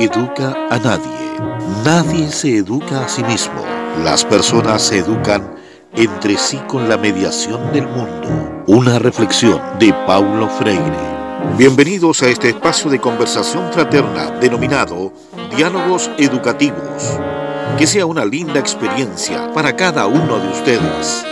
Educa a nadie. Nadie se educa a sí mismo. Las personas se educan entre sí con la mediación del mundo. Una reflexión de Paulo Freire. Bienvenidos a este espacio de conversación fraterna denominado Diálogos Educativos. Que sea una linda experiencia para cada uno de ustedes.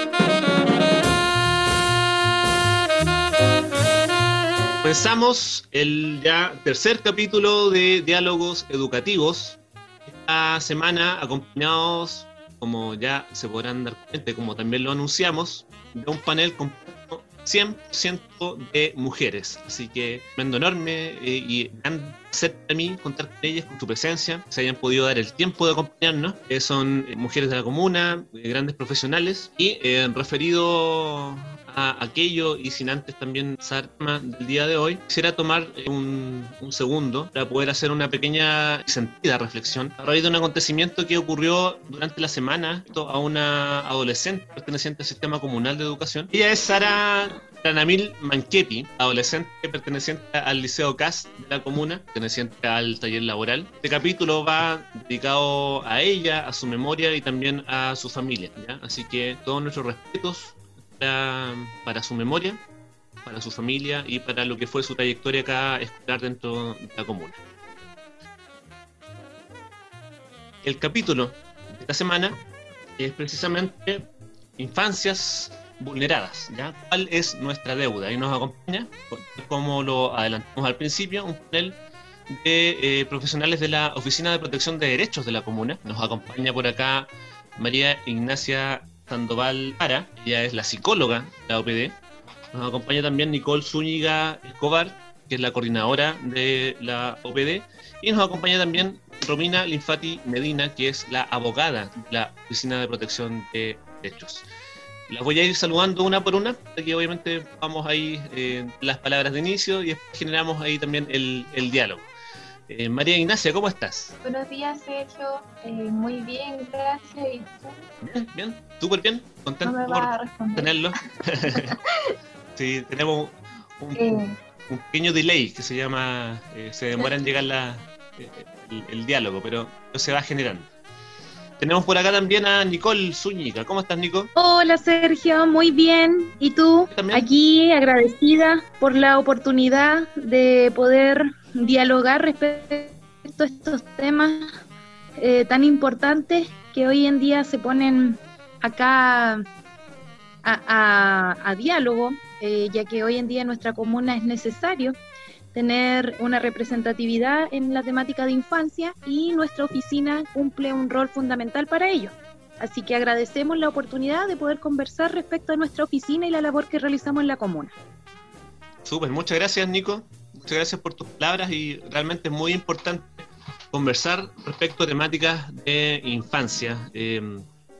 Comenzamos el ya tercer capítulo de Diálogos Educativos. Esta semana acompañados, como ya se podrán dar cuenta, como también lo anunciamos, de un panel compuesto 100% de mujeres. Así que tremendo enorme eh, y gran placer para mí contar con ellas, con su presencia, se hayan podido dar el tiempo de acompañarnos. Eh, son eh, mujeres de la comuna, grandes profesionales y referido aquello y sin antes también Sarma del día de hoy, quisiera tomar un, segundo para poder hacer una pequeña sentida reflexión a raíz de un acontecimiento que ocurrió durante la semana a una adolescente perteneciente al sistema comunal de educación. Ella es Sara Tranamil Manquepi, adolescente perteneciente al Liceo CAS de la comuna, perteneciente al taller laboral. Este capítulo va dedicado a ella, a su memoria y también a su familia. Así que todos nuestros respetos para, su memoria, para su familia y para lo que fue su trayectoria acá escolar dentro de la comuna. El capítulo de esta semana es precisamente infancias vulneradas, ¿ya? ¿Cuál es nuestra deuda? Y nos acompaña, como lo adelantamos al principio, un panel de eh, profesionales de la Oficina de Protección de Derechos de la Comuna. Nos acompaña por acá María Ignacia Sandoval Ara, ella es la psicóloga de la OPD. Nos acompaña también Nicole Zúñiga Escobar, que es la coordinadora de la OPD. Y nos acompaña también Romina Linfati Medina, que es la abogada de la Oficina de Protección de Derechos. Las voy a ir saludando una por una, aquí obviamente vamos ahí eh, las palabras de inicio y generamos ahí también el diálogo. Eh, María Ignacia, ¿cómo estás? Buenos días, Sergio. Eh, muy bien, gracias. ¿Y Bien, bien, súper bien. Contento por tenerlo. sí, tenemos eh. un, pequeño delay que se llama, se demora en llegar la, el, diálogo, pero se va generando. Tenemos por acá también a Nicole Zúñiga. ¿Cómo estás, Nico? Hola, Sergio. Muy bien. ¿Y tú? Aquí agradecida por la oportunidad de poder dialogar respecto a estos temas eh, tan importantes que hoy en día se ponen acá a, diálogo, eh, ya que hoy en día en nuestra comuna es necesario tener una representatividad en la temática de infancia y nuestra oficina cumple un rol fundamental para ello. Así que agradecemos la oportunidad de poder conversar respecto a nuestra oficina y la labor que realizamos en la comuna. Súper, muchas gracias Nico muchas gracias por tus palabras y realmente es muy importante conversar respecto a temáticas de infancia. Eh,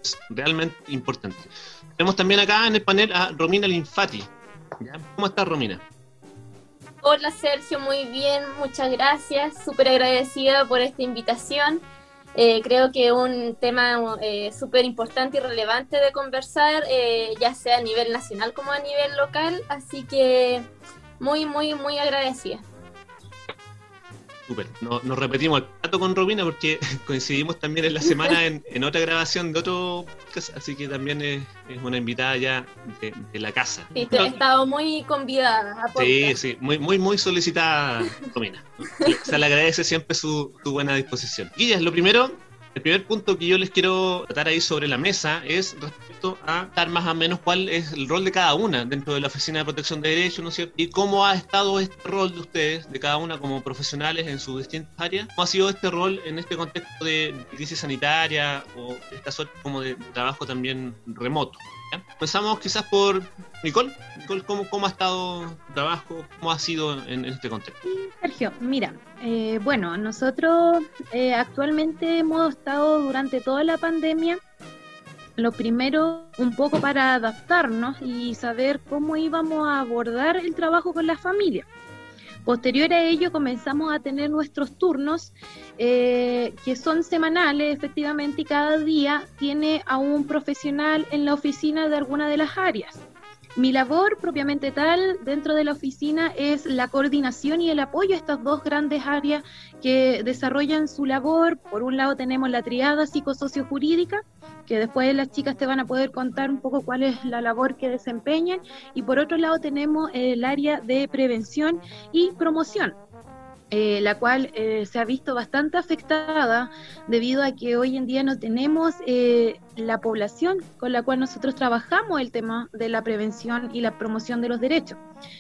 es realmente importante. Tenemos también acá en el panel a Romina Linfati. ¿Cómo estás, Romina? Hola, Sergio, muy bien, muchas gracias. Súper agradecida por esta invitación. Eh, creo que un tema eh, súper importante y relevante de conversar, ya sea a nivel nacional como a nivel local. Así que muy, muy, muy agradecida. Súper. nos repetimos el plato con Robina porque coincidimos también en la semana en, otra grabación de otro podcast, así que también es, una invitada ya de, la casa. Sí, he estado muy convidada. sí, sí, muy, muy, muy solicitada, Romina. Se le agradece siempre su, su buena disposición. Es lo primero, el primer punto que yo les quiero tratar ahí sobre la mesa es respecto a dar más o menos cuál es el rol de cada una dentro de la Oficina de Protección de Derechos, ¿no es cierto? Y cómo ha estado este rol de ustedes, de cada una como profesionales en sus distintas áreas. ¿Cómo ha sido este rol en este contexto de crisis sanitaria o esta suerte como de trabajo también remoto? Empezamos quizás por Nicole. Nicole, ¿cómo, cómo ha estado tu trabajo? ¿Cómo ha sido en, este contexto? Sergio, mira, eh, bueno, nosotros eh, actualmente hemos estado durante toda la pandemia, lo primero un poco para adaptarnos y saber cómo íbamos a abordar el trabajo con la familia. Posterior a ello comenzamos a tener nuestros turnos eh, que son semanales efectivamente y cada día tiene a un profesional en la oficina de alguna de las áreas. Mi labor propiamente tal dentro de la oficina es la coordinación y el apoyo a estas dos grandes áreas que desarrollan su labor. Por un lado tenemos la triada psicosociojurídica, que después las chicas te van a poder contar un poco cuál es la labor que desempeñan. Y por otro lado tenemos el área de prevención y promoción, eh, la cual eh, se ha visto bastante afectada debido a que hoy en día no tenemos eh, la población con la cual nosotros trabajamos el tema de la prevención y la promoción de los derechos.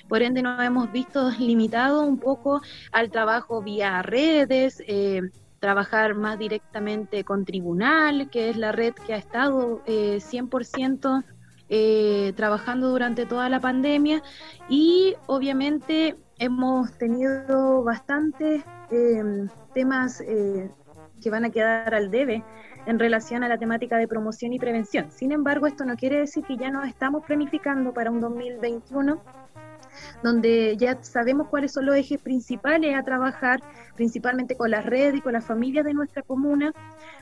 Por ende, nos hemos visto limitados un poco al trabajo vía redes, trabajar más directamente con Tribunal, que es la red que ha estado 100% trabajando durante toda la pandemia y obviamente hemos tenido bastantes em, temas eh, que van a quedar al debe en relación a la temática de promoción y prevención. Sin embargo, esto no quiere decir que ya nos estamos planificando para un 2021 donde ya sabemos cuáles son los ejes principales a trabajar, principalmente con las redes y con las familias de nuestra comuna,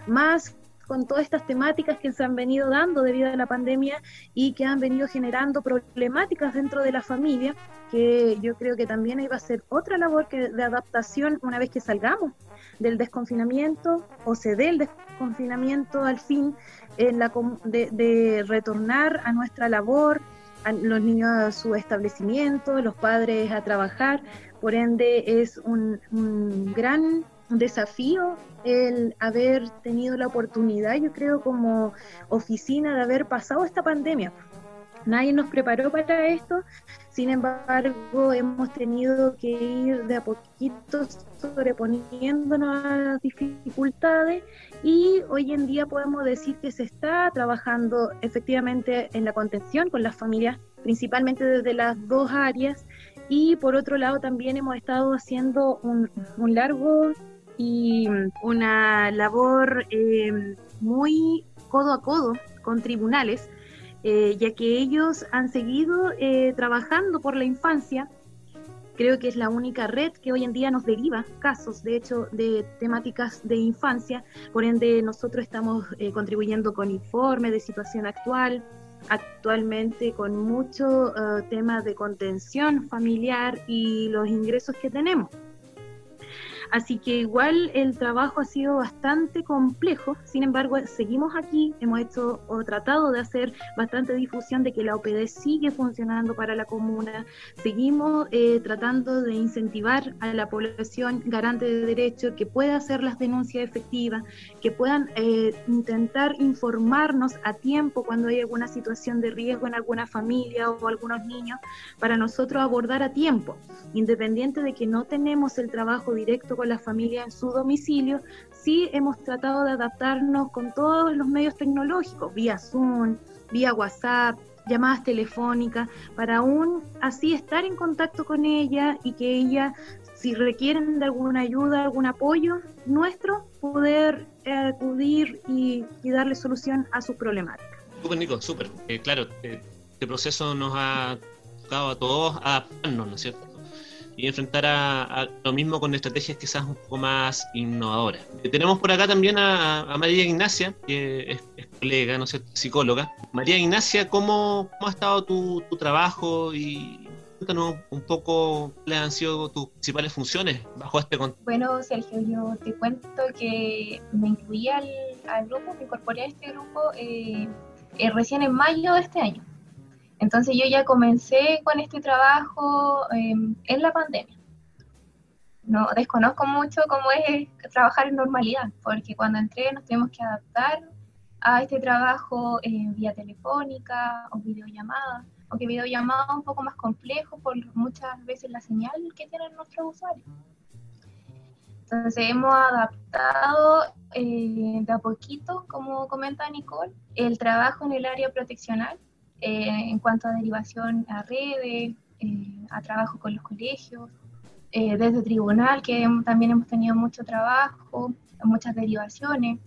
más con todas estas temáticas que se han venido dando debido a la pandemia y que han venido generando problemáticas dentro de la familia, que yo creo que también ahí va a ser otra labor de adaptación una vez que salgamos del desconfinamiento o se dé el desconfinamiento al fin en la, de, de retornar a nuestra labor, a los niños a su establecimiento, los padres a trabajar, por ende es un, gran desafío el haber tenido la oportunidad, yo creo, como oficina de haber pasado esta pandemia. Nadie nos preparó para esto, sin embargo, hemos tenido que ir de a poquito sobreponiéndonos a las dificultades y hoy en día podemos decir que se está trabajando efectivamente en la contención con las familias, principalmente desde las dos áreas, y por otro lado también hemos estado haciendo un, un largo y una labor eh, muy codo a codo con tribunales, eh, ya que ellos han seguido eh, trabajando por la infancia. Creo que es la única red que hoy en día nos deriva casos, de hecho, de temáticas de infancia. Por ende, nosotros estamos contribuyendo con informes de situación actual, actualmente con mucho tema de contención familiar y los ingresos que tenemos. Así que igual el trabajo ha sido bastante complejo, sin embargo seguimos aquí, hemos hecho o tratado de hacer bastante difusión de que la OPD sigue funcionando para la comuna, seguimos eh, tratando de incentivar a la población garante de derechos que pueda hacer las denuncias efectivas, que puedan eh, intentar informarnos a tiempo cuando hay alguna situación de riesgo en alguna familia o algunos niños, para nosotros abordar a tiempo, independiente de que no tenemos el trabajo directo con la familia en su domicilio, sí hemos tratado de adaptarnos con todos los medios tecnológicos, vía Zoom, vía WhatsApp, llamadas telefónicas, para aún así estar en contacto con ella y que ella, si requieren de alguna ayuda, algún apoyo nuestro, poder acudir y, darle solución a sus problemáticas. Súper, Nico, súper. Eh, claro, eh, este proceso nos ha tocado a todos adaptarnos, ¿no es cierto? Y enfrentar a, lo mismo con estrategias quizás un poco más innovadoras. Eh, tenemos por acá también a, María Ignacia, que es, colega, no sé, psicóloga. María Ignacia, ¿cómo, cómo ha estado tu, trabajo y cuéntanos un poco cuáles han sido tus principales funciones bajo este contexto? Bueno, Sergio, yo te cuento que me incluí al, al grupo, me incorporé a este grupo eh, eh, recién en mayo de este año. Entonces yo ya comencé con este trabajo em, en la pandemia. No desconozco mucho cómo es trabajar en normalidad, porque cuando entré nos tuvimos que adaptar a este trabajo eh, vía telefónica o videollamada, aunque videollamada un poco más complejo por muchas veces la señal que tienen nuestros usuarios. Entonces hemos adaptado eh, de a poquito, como comenta Nicole, el trabajo en el área proteccional eh, en cuanto a derivación a redes, eh, a trabajo con los colegios, eh, desde tribunal, que también hemos tenido mucho trabajo, muchas derivaciones.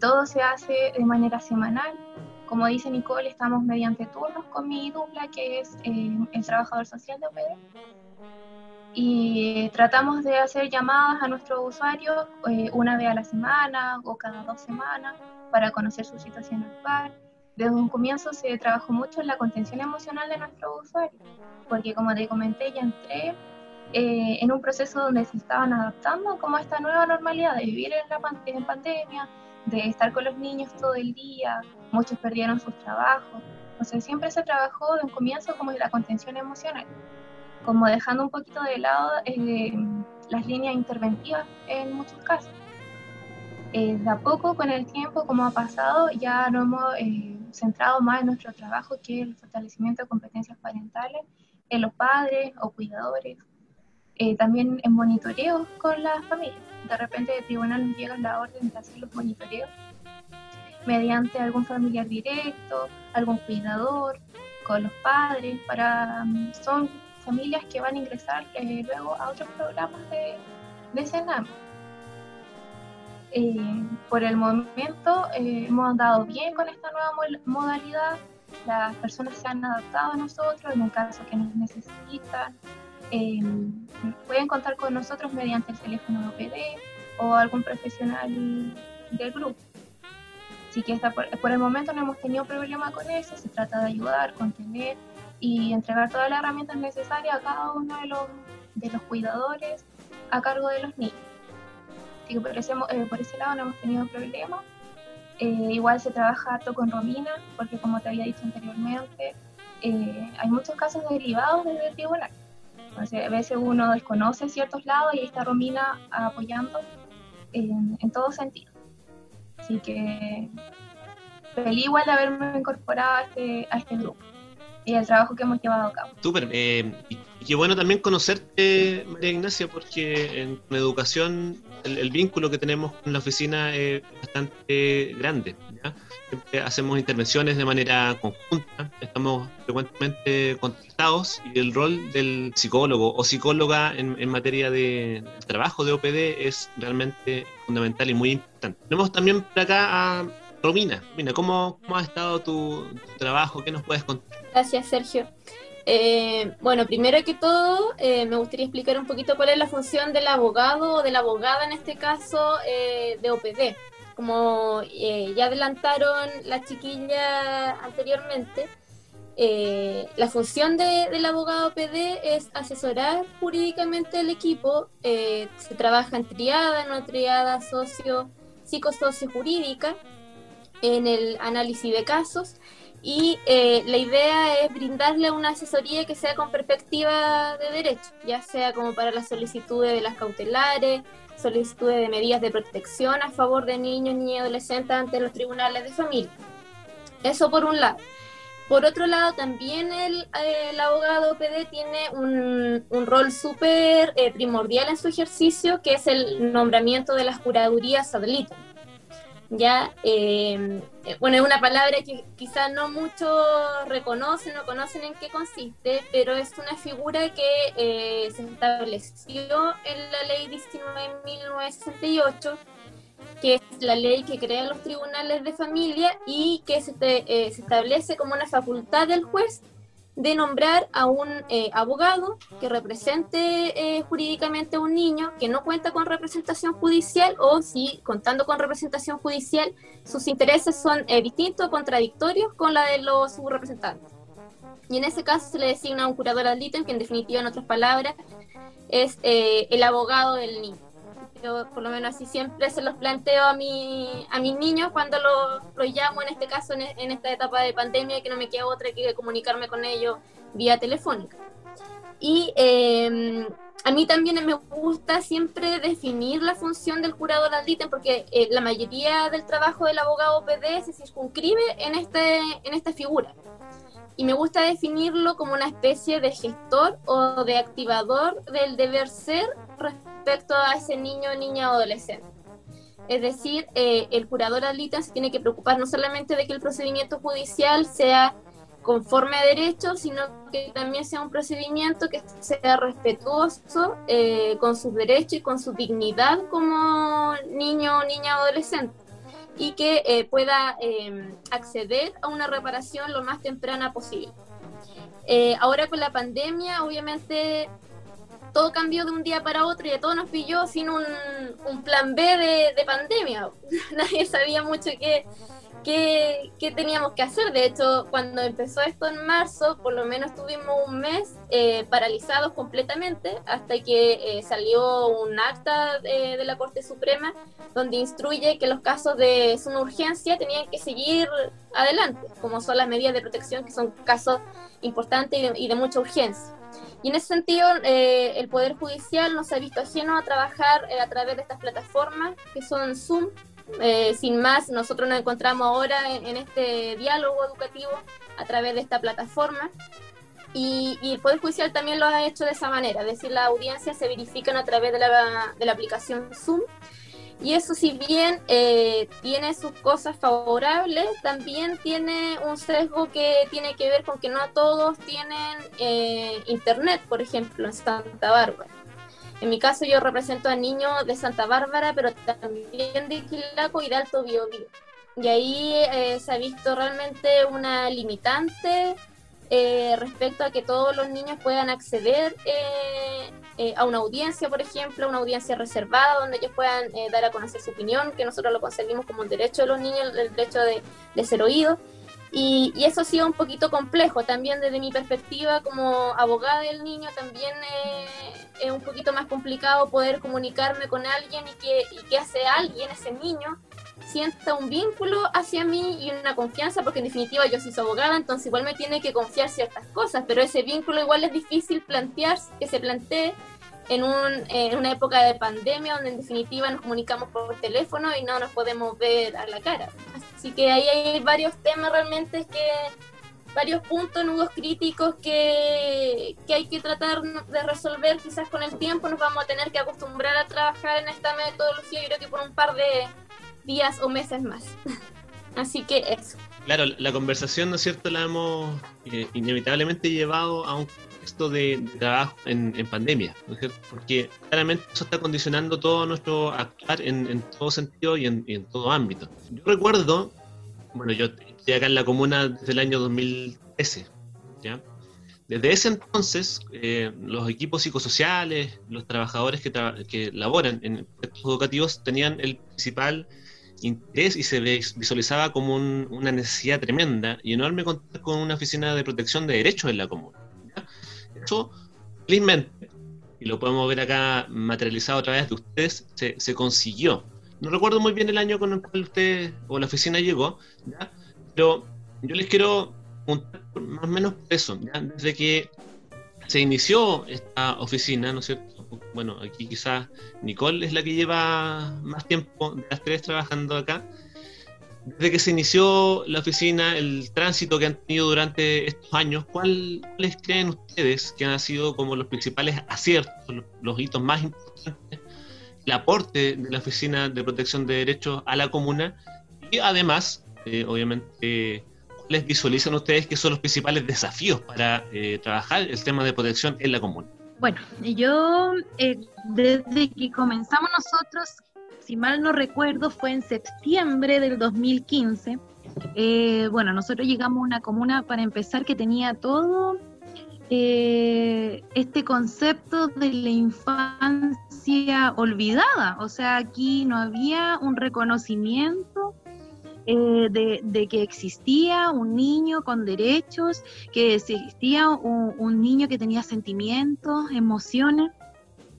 todo se hace de manera semanal. Como dice Nicole, estamos mediante turnos con mi dupla, que es el trabajador social de OPD. Y tratamos de hacer llamadas a nuestros usuarios una vez a la semana o cada dos semanas para conocer su situación actual desde un comienzo se trabajó mucho en la contención emocional de nuestros usuarios, porque como te comenté, ya entré eh, en un proceso donde se estaban adaptando como a esta nueva normalidad de vivir en, la en pandemia, de estar con los niños todo el día, muchos perdieron sus trabajos. Entonces siempre se trabajó de un comienzo como la contención emocional, como dejando un poquito de lado eh, las líneas interventivas en muchos casos. Eh, de a poco, con el tiempo, como ha pasado, ya nos hemos eh, centrado más en nuestro trabajo, que el fortalecimiento de competencias parentales en los padres o cuidadores, eh, también en monitoreos con las familias. De repente de tribunal nos llega la orden de hacer los monitoreos mediante algún familiar directo, algún cuidador, con los padres, para mm, son familias que van a ingresar eh, luego a otros programas de, de Senam. Eh, por el momento hemos andado bien con esta nueva modalidad, las personas se han adaptado a nosotros en el caso que nos necesitan, Em, pueden contar con nosotros mediante el teléfono de OPD o algún profesional del grupo. Así que por, el momento no hemos tenido problema con eso, se trata de ayudar, contener y entregar todas las herramientas necesarias a cada uno de los cuidadores a cargo de los niños. Así que por ese, eh, por ese lado no hemos tenido problema. Eh, igual se trabaja harto con Romina, porque como te había dicho anteriormente, eh, hay muchos casos derivados desde el tribunal a veces uno desconoce ciertos lados y ahí está Romina apoyando en, en todo sentido. Así que feliz igual de haberme incorporado a este, a este grupo y el trabajo que hemos llevado a cabo. Súper, eh, y, qué bueno también conocerte, María Ignacia, porque en, educación el, vínculo que tenemos con la oficina es bastante grande. hacemos intervenciones de manera conjunta, estamos frecuentemente contactados y el rol del psicólogo o psicóloga en, materia de trabajo de OPD es realmente fundamental y muy importante. Tenemos también por acá a Romina. Romina, ¿cómo, ha estado tu, trabajo? ¿Qué nos puedes contar? Gracias, Sergio. Eh, bueno, primero que todo, eh, me gustaría explicar un poquito cuál es la función del abogado o de la abogada en este caso eh, de OPD. Como ya adelantaron la chiquilla anteriormente, la función del abogado OPD es asesorar jurídicamente al equipo. se trabaja en triada, una triada socio, psicosocio jurídica en el análisis de casos y eh, la idea es brindarle una asesoría que sea con perspectiva de derecho, ya sea como para las solicitudes de las cautelares, solicitudes de medidas de protección a favor de niños, niñas y adolescentes ante los tribunales de familia. Eso por un lado. Por otro lado, también el, abogado PD tiene un, un rol súper eh, primordial en su ejercicio, que es el nombramiento de las curadurías ad ya, em, eh, bueno, es una palabra que quizás no muchos reconocen o conocen en qué consiste, pero es una figura que eh, se estableció en la ley 19.968, que es la ley que crea los tribunales de familia y que se, eh, se establece como una facultad del juez de nombrar a un eh, abogado que represente eh, jurídicamente a un niño que no cuenta con representación judicial o si contando con representación judicial sus intereses son eh, distintos o contradictorios con la de los subrepresentantes. Y en ese caso se le designa un curador ad litem, que en definitiva, en otras palabras, es el abogado del niño. Yo por lo menos así siempre se los planteo a, mi, a mis niños cuando los llamo, en este caso, en, esta etapa de pandemia, que no me queda otra que comunicarme con ellos vía telefónica. Y em, a mí también me gusta siempre definir la función del curador al ítem porque eh, la mayoría del trabajo del abogado PD se circunscribe en, este, en esta figura. Y me gusta definirlo como una especie de gestor o de activador del deber ser respecto a ese niño, niña o adolescente. Es decir, eh, el curador ad se tiene que preocupar no solamente de que el procedimiento judicial sea conforme a derecho, sino que también sea un procedimiento que sea respetuoso eh, con sus derechos y con su dignidad como niño o niña adolescente y que eh, pueda em, acceder a una reparación lo más temprana posible. ahora con la pandemia, obviamente todo cambió de un día para otro y a todos nos pilló sin un, plan B de, pandemia. Nadie sabía mucho qué, qué, qué, teníamos que hacer. De hecho, cuando empezó esto en marzo, por lo menos tuvimos un mes eh, paralizados completamente hasta que eh, salió un acta de, la Corte Suprema donde instruye que los casos de suma urgencia tenían que seguir adelante, como son las medidas de protección, que son casos importantes y de, y de mucha urgencia. Y en ese sentido, eh, el Poder Judicial nos ha visto ajeno a trabajar eh, a través de estas plataformas que son Zoom. Eh, sin más, nosotros nos encontramos ahora en, este diálogo educativo a través de esta plataforma. Y, y, el Poder Judicial también lo ha hecho de esa manera, es decir, las audiencias se verifican a través de la, de la aplicación Zoom y eso si bien eh, tiene sus cosas favorables, también tiene un sesgo que tiene que ver con que no todos tienen eh, internet, por ejemplo, en Santa Bárbara. En mi caso yo represento a niños de Santa Bárbara, pero también de Quilaco y de Alto Biobío. Y ahí eh, se ha visto realmente una limitante eh, respecto a que todos los niños puedan acceder eh, eh, a una audiencia, por ejemplo, una audiencia reservada donde ellos puedan eh, dar a conocer su opinión, que nosotros lo concebimos como un derecho de los niños, el derecho de, ser oídos. Y, y, eso ha sido un poquito complejo también desde mi perspectiva como abogada del niño, también eh, es un poquito más complicado poder comunicarme con alguien y que, y que hace alguien, ese niño, sienta un vínculo hacia mí y una confianza, porque en definitiva yo soy su abogada, entonces igual me tiene que confiar ciertas cosas, pero ese vínculo igual es difícil plantear, que se plantee en, un, en una época de pandemia donde en definitiva nos comunicamos por teléfono y no nos podemos ver a la cara. Así que ahí hay varios temas realmente que varios puntos, nudos críticos que, que, hay que tratar de resolver quizás con el tiempo. Nos vamos a tener que acostumbrar a trabajar en esta metodología, yo creo que por un par de, días o meses más. Así que eso. Claro, la conversación, ¿no es cierto?, la hemos eh, inevitablemente llevado a un contexto de, trabajo en, pandemia, ¿no es cierto? Porque claramente eso está condicionando todo nuestro actuar en, en todo sentido y en, y en, todo ámbito. Yo recuerdo, bueno, yo estoy acá en la comuna desde el año 2013, ¿ya? Desde ese entonces, eh, los equipos psicosociales, los trabajadores que, tra que laboran en proyectos educativos tenían el principal interés y se visualizaba como un, una necesidad tremenda y enorme contar con una oficina de protección de derechos en la comuna. ¿ya? Eso, felizmente, y lo podemos ver acá materializado a través de ustedes, se, se, consiguió. No recuerdo muy bien el año con el cual usted o la oficina llegó, ¿ya? pero yo les quiero más o menos eso, ¿ya? desde que se inició esta oficina, ¿no es cierto? Bueno, aquí quizás Nicole es la que lleva más tiempo de las tres trabajando acá. Desde que se inició la oficina, el tránsito que han tenido durante estos años, ¿cuál, ¿cuáles creen ustedes que han sido como los principales aciertos, los, los hitos más importantes, el aporte de la Oficina de Protección de Derechos a la comuna y además, eh, obviamente, les visualizan ustedes que son los principales desafíos para eh, trabajar el tema de protección en la comuna? Bueno, yo eh, desde que comenzamos nosotros, si mal no recuerdo, fue en septiembre del 2015. Eh, bueno, nosotros llegamos a una comuna para empezar que tenía todo eh, este concepto de la infancia olvidada. O sea, aquí no había un reconocimiento eh, de, que existía un niño con derechos, que existía un, un niño que tenía sentimientos, emociones.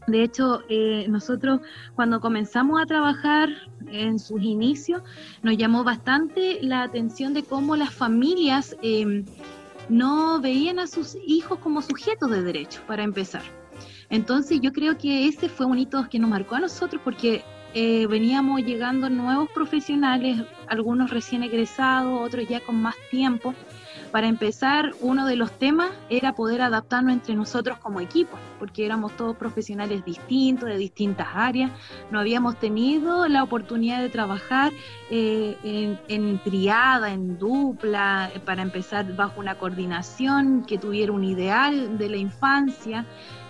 De hecho, eh, nosotros cuando comenzamos a trabajar en sus inicios, nos llamó bastante la atención de cómo las familias eh, no veían a sus hijos como sujetos de derechos, para empezar. Entonces yo creo que ese fue un hito que nos marcó a nosotros porque eh, veníamos llegando nuevos profesionales, algunos recién egresados, otros ya con más tiempo. Para empezar, uno de los temas era poder adaptarnos entre nosotros como equipo, porque éramos todos profesionales distintos, de distintas áreas. No habíamos tenido la oportunidad de trabajar eh, en, en, triada, en dupla, para empezar bajo una coordinación que tuviera un ideal de la infancia.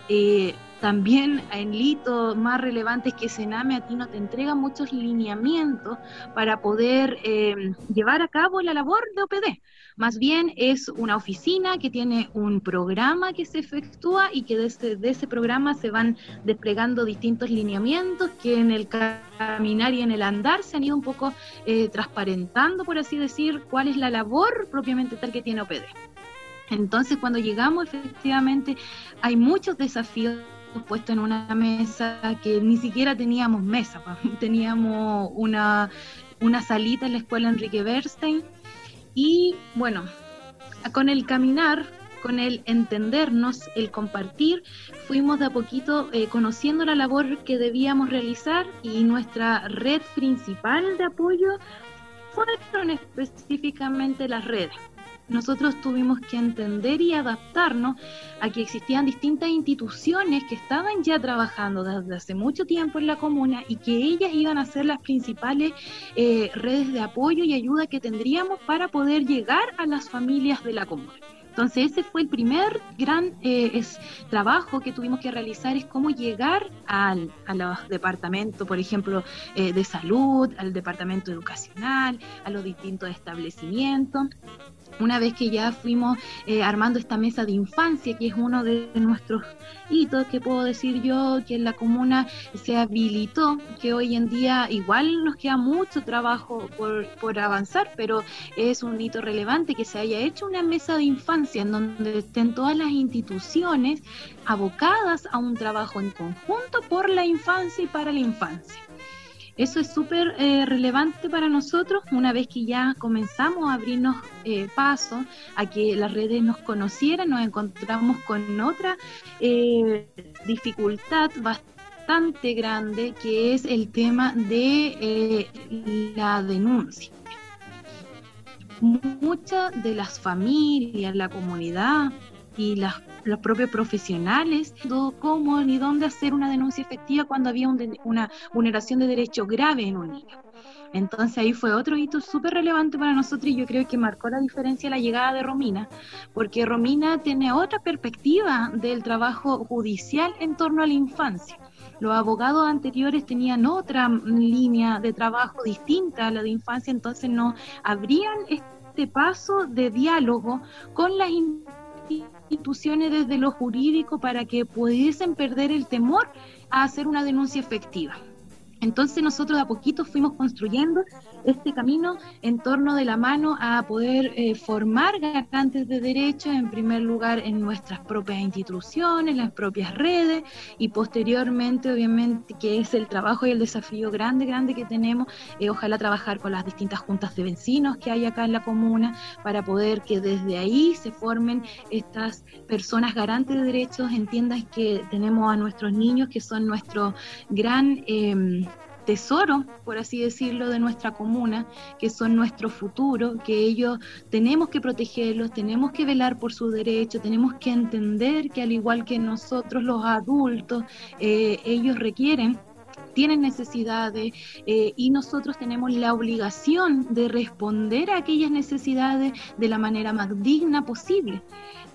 Eh, también en litos más relevantes que Sename a ti no te entrega muchos lineamientos para poder eh, llevar a cabo la labor de OPD. Más bien es una oficina que tiene un programa que se efectúa y que desde de ese programa se van desplegando distintos lineamientos que en el caminar y en el andar se han ido un poco eh, transparentando, por así decir, cuál es la labor propiamente tal que tiene OPD. Entonces, cuando llegamos, efectivamente, hay muchos desafíos puestos en una mesa que ni siquiera teníamos mesa, teníamos una, una salita en la escuela Enrique Bernstein y bueno, con el caminar, con el entendernos, el compartir, fuimos de a poquito eh, conociendo la labor que debíamos realizar y nuestra red principal de apoyo fueron específicamente las redes nosotros tuvimos que entender y adaptarnos a que existían distintas instituciones que estaban ya trabajando desde hace mucho tiempo en la comuna y que ellas iban a ser las principales eh, redes de apoyo y ayuda que tendríamos para poder llegar a las familias de la comuna. Entonces ese fue el primer gran eh, trabajo que tuvimos que realizar, es cómo llegar al, a los departamentos, por ejemplo, eh, de salud, al departamento educacional, a los distintos establecimientos una vez que ya fuimos eh, armando esta mesa de infancia, que es uno de nuestros hitos, que puedo decir yo, que en la comuna se habilitó, que hoy en día igual nos queda mucho trabajo por, por avanzar, pero es un hito relevante que se haya hecho una mesa de infancia en donde estén todas las instituciones abocadas a un trabajo en conjunto por la infancia y para la infancia. Eso es súper eh, relevante para nosotros una vez que ya comenzamos a abrirnos eh, paso a que las redes nos conocieran, nos encontramos con otra eh, dificultad bastante grande que es el tema de la denuncia. Muchas de las familias, la comunidad y las los propios profesionales, cómo ni dónde hacer una denuncia efectiva cuando había una vulneración de derecho grave en un niño. Entonces ahí fue otro hito súper relevante para nosotros y yo creo que marcó la diferencia la llegada de Romina, porque Romina tiene otra perspectiva del trabajo judicial en torno a la infancia. Los abogados anteriores tenían otra línea de trabajo distinta a la de infancia, entonces no habrían este paso de diálogo con las instituciones desde lo jurídico para que pudiesen perder el temor a hacer una denuncia efectiva. Entonces nosotros a poquito fuimos construyendo este camino en torno de la mano a poder eh, formar garantes de derechos, en primer lugar en nuestras propias instituciones, las propias redes, y posteriormente, obviamente, que es el trabajo y el desafío grande, grande que tenemos, eh, ojalá trabajar con las distintas juntas de vecinos que hay acá en la comuna, para poder que desde ahí se formen estas personas garantes de derechos, entiendas que tenemos a nuestros niños que son nuestro gran... Eh, tesoro, por así decirlo, de nuestra comuna, que son nuestro futuro, que ellos tenemos que protegerlos, tenemos que velar por su derecho, tenemos que entender que al igual que nosotros los adultos, eh, ellos requieren tienen necesidades eh, y nosotros tenemos la obligación de responder a aquellas necesidades de la manera más digna posible.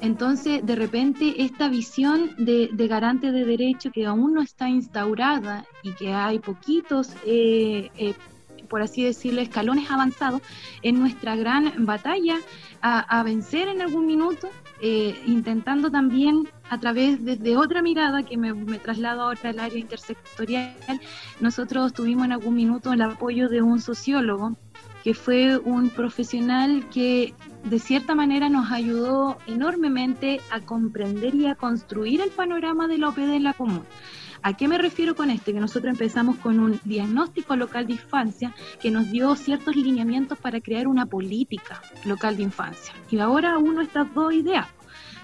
Entonces, de repente, esta visión de, garante de derecho que aún no está instaurada y que hay poquitos, eh, eh, por así decirlo, escalones avanzados en nuestra gran batalla a, vencer en algún minuto, eh, intentando también a través desde otra mirada que me, traslado ahora al área intersectorial, nosotros tuvimos en algún minuto el apoyo de un sociólogo que fue un profesional que de cierta manera nos ayudó enormemente a comprender y a construir el panorama de la OPD en la común. ¿A qué me refiero con esto? Que nosotros empezamos con un diagnóstico local de infancia que nos dio ciertos lineamientos para crear una política local de infancia. Y ahora uno estas dos ideas.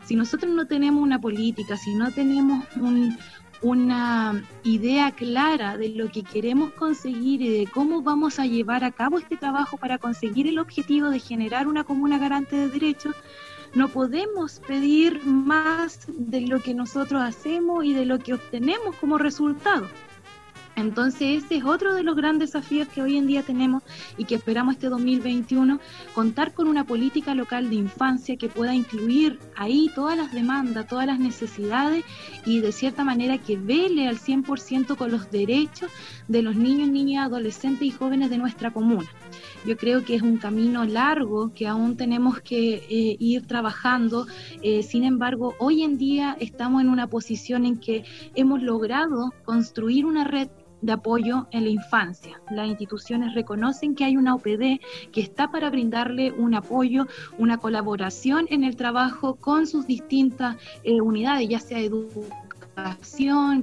Si nosotros no tenemos una política, si no tenemos un, una idea clara de lo que queremos conseguir y de cómo vamos a llevar a cabo este trabajo para conseguir el objetivo de generar una comuna garante de derechos, no podemos pedir más de lo que nosotros hacemos y de lo que obtenemos como resultado. Entonces ese es otro de los grandes desafíos que hoy en día tenemos y que esperamos este 2021, contar con una política local de infancia que pueda incluir ahí todas las demandas, todas las necesidades y de cierta manera que vele al 100% con los derechos de los niños, niñas, adolescentes y jóvenes de nuestra comuna. Yo creo que es un camino largo que aún tenemos que eh, ir trabajando. Eh, sin embargo, hoy en día estamos en una posición en que hemos logrado construir una red de apoyo en la infancia. Las instituciones reconocen que hay una OPD que está para brindarle un apoyo, una colaboración en el trabajo con sus distintas eh, unidades, ya sea educación,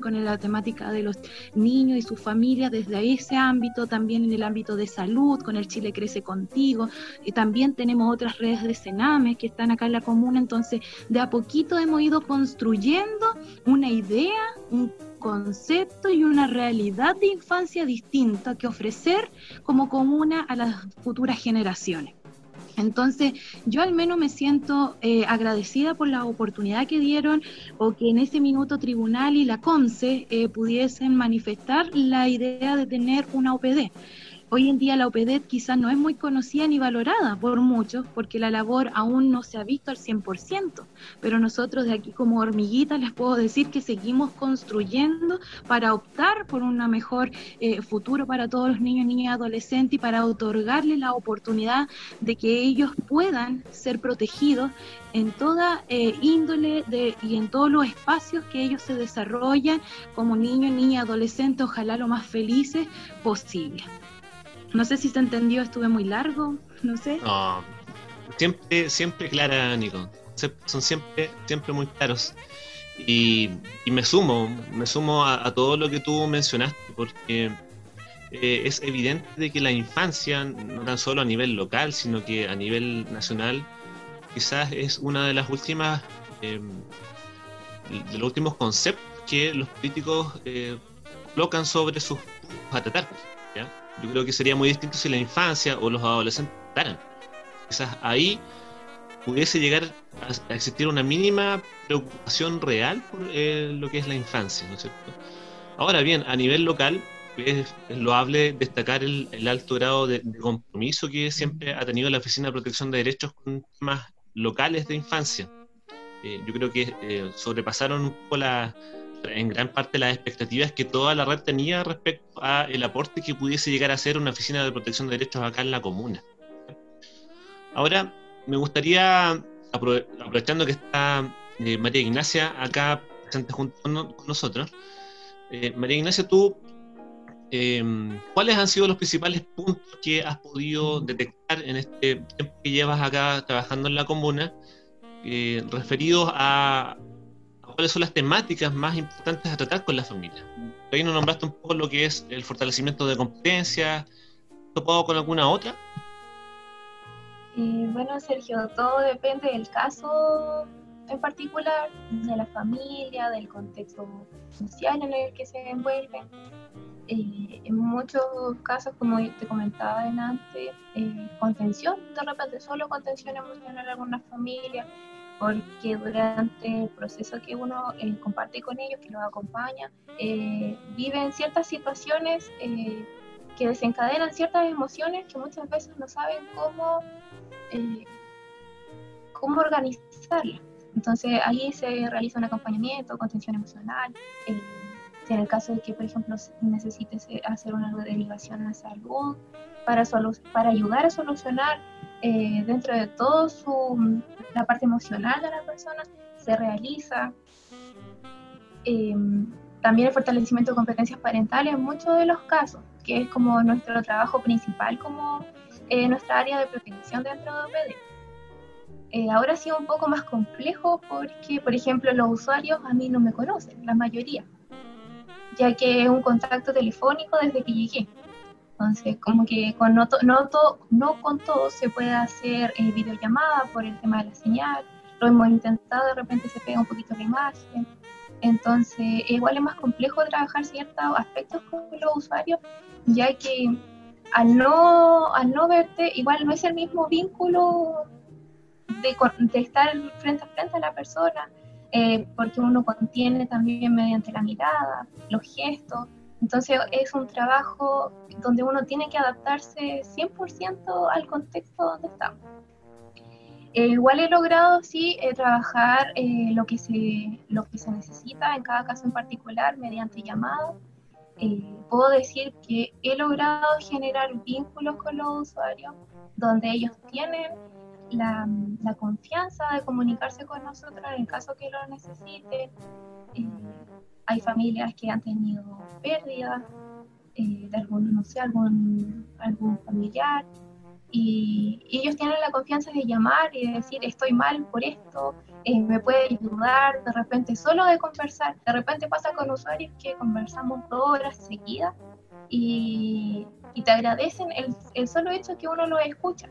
con la temática de los niños y sus familias desde ese ámbito, también en el ámbito de salud, con el Chile Crece Contigo, y también tenemos otras redes de Sename que están acá en la comuna, entonces de a poquito hemos ido construyendo una idea, un concepto y una realidad de infancia distinta que ofrecer como comuna a las futuras generaciones. Entonces, yo al menos me siento eh, agradecida por la oportunidad que dieron o que en ese minuto tribunal y la CONCE eh, pudiesen manifestar la idea de tener una OPD. Hoy en día la OPD quizás no es muy conocida ni valorada por muchos porque la labor aún no se ha visto al 100%, pero nosotros de aquí como hormiguitas les puedo decir que seguimos construyendo para optar por un mejor eh, futuro para todos los niños, niñas adolescentes y para otorgarles la oportunidad de que ellos puedan ser protegidos en toda eh, índole de, y en todos los espacios que ellos se desarrollan como niños, niñas, adolescentes, ojalá lo más felices posible. No sé si se entendió, estuve muy largo, no sé. No, siempre, siempre clara, Nico. Son siempre, siempre muy claros. Y, me sumo, me sumo a, todo lo que tú mencionaste, porque eh, es evidente de que la infancia, no tan solo a nivel local, sino que a nivel nacional, quizás es una de las últimas, em, de los últimos conceptos que los políticos eh, colocan sobre sus a. ¿ya? Yo creo que sería muy distinto si la infancia o los adolescentes. Quizás ahí pudiese llegar a, existir una mínima preocupación real por eh, lo que es la infancia, ¿no es cierto? Ahora bien, a nivel local, es, loable destacar el, alto grado de, compromiso que siempre ha tenido la Oficina de Protección de Derechos con temas locales de infancia. Eh, yo creo que eh, sobrepasaron un poco la, en gran parte las expectativas que toda la red tenía respecto a el aporte que pudiese llegar a ser una oficina de protección de derechos acá en la comuna. Ahora, me gustaría, aprovechando que está eh, María Ignacia acá presente junto con, nosotros, eh, María Ignacia, tú, eh, ¿cuáles han sido los principales puntos que has podido detectar en este tiempo que llevas acá trabajando en la comuna referidos a, cuáles son las temáticas más importantes a tratar con la familia. Ahí nos nombraste un poco lo que es el fortalecimiento de competencias, ¿topado con alguna otra? Eh, bueno, Sergio, todo depende del caso en particular, de la familia, del contexto social en el que se envuelve. Eh, en muchos casos, como te comentaba antes, eh, contención, de repente solo contención emocional en algunas familias, porque durante el proceso que uno eh, comparte con ellos, que los acompaña, eh, viven ciertas situaciones eh, que desencadenan ciertas emociones que muchas veces no saben cómo, cómo organizarlas. Entonces ahí se realiza un acompañamiento, contención emocional. En el caso de que, por ejemplo, necesites hacer una derivación a salud, para, para ayudar a solucionar dentro de todo su la parte emocional de la persona se realiza. Em, también el fortalecimiento de competencias parentales en muchos de los casos, que es como nuestro trabajo principal como eh, nuestra área de protección dentro de OPD. Eh, ahora ha sido un poco más complejo porque, por ejemplo, los usuarios a mí no me conocen, la mayoría, ya que es un contacto telefónico desde que llegué. Entonces, como que con no, no, no con todo se puede hacer eh, videollamada por el tema de la señal. Lo hemos intentado, de repente se pega un poquito la imagen. Entonces, igual es más complejo trabajar ciertos aspectos con los usuarios, ya que al no, al no verte, igual no es el mismo vínculo de, de estar frente a frente a la persona, eh, porque uno contiene también mediante la mirada, los gestos, Entonces es un trabajo donde uno tiene que adaptarse 100% al contexto donde estamos. Eh, igual he logrado sí eh, trabajar eh, lo, que se, lo que se necesita en cada caso en particular mediante llamado. puedo decir que he logrado generar vínculos con los usuarios donde ellos tienen la, confianza de comunicarse con nosotros en caso que lo necesiten. hay familias que han tenido pérdidas de algún, no sé, algún, algún familiar y, ellos tienen la confianza de llamar y de decir estoy mal por esto, eh, me puede ayudar, de repente solo de conversar, de repente pasa con usuarios que conversamos dos horas seguidas y, y te agradecen el, el, solo hecho que uno lo escucha.